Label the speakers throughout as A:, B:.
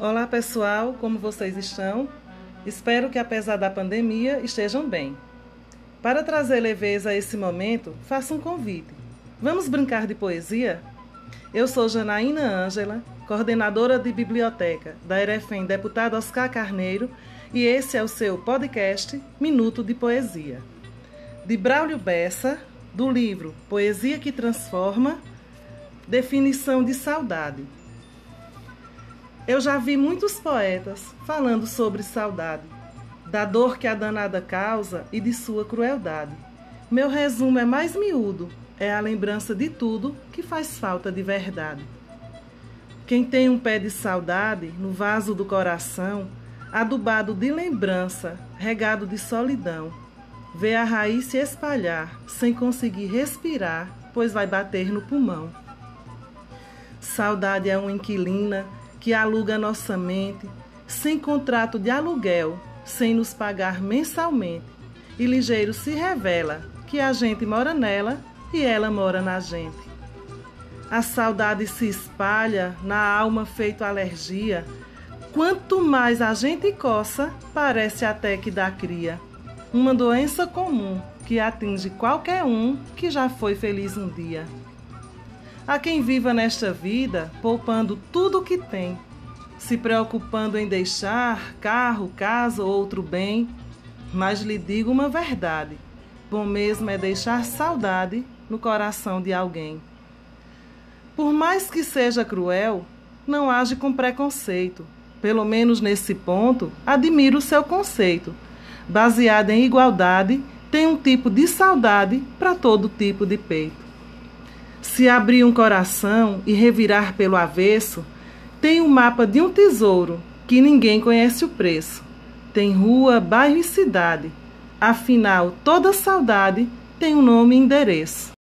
A: Olá pessoal, como vocês estão? Espero que apesar da pandemia estejam bem. Para trazer leveza a esse momento, faço um convite. Vamos brincar de poesia? Eu sou Janaína Ângela, coordenadora de biblioteca da Erefem Deputado Oscar Carneiro, e esse é o seu podcast Minuto de Poesia. De Braulio Bessa, do livro Poesia que Transforma, definição de saudade. Eu já vi muitos poetas falando sobre saudade, da dor que a danada causa e de sua crueldade. Meu resumo é mais miúdo, é a lembrança de tudo que faz falta de verdade. Quem tem um pé de saudade no vaso do coração, adubado de lembrança, regado de solidão, vê a raiz se espalhar sem conseguir respirar, pois vai bater no pulmão. Saudade é uma inquilina que aluga nossa mente, sem contrato de aluguel, sem nos pagar mensalmente. E ligeiro se revela que a gente mora nela e ela mora na gente. A saudade se espalha na alma feito alergia. Quanto mais a gente coça, parece até que dá cria. Uma doença comum que atinge qualquer um que já foi feliz um dia. A quem viva nesta vida, poupando tudo o que tem, se preocupando em deixar carro, casa ou outro bem, mas lhe digo uma verdade: bom mesmo é deixar saudade no coração de alguém. Por mais que seja cruel, não age com preconceito. Pelo menos nesse ponto, admiro o seu conceito. Baseado em igualdade, tem um tipo de saudade para todo tipo de peito. Se abrir um coração e revirar pelo avesso, tem um mapa de um tesouro que ninguém conhece o preço. Tem rua, bairro e cidade. Afinal, toda saudade tem um nome e endereço.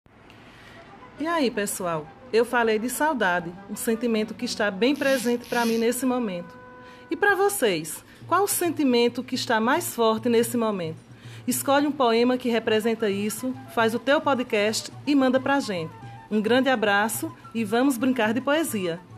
A: E aí, pessoal? Eu falei de saudade, um sentimento que está bem presente para mim nesse momento. E para vocês, qual o sentimento que está mais forte nesse momento? Escolhe um poema que representa isso, faz o teu podcast e manda para a gente. Um grande abraço e vamos brincar de poesia.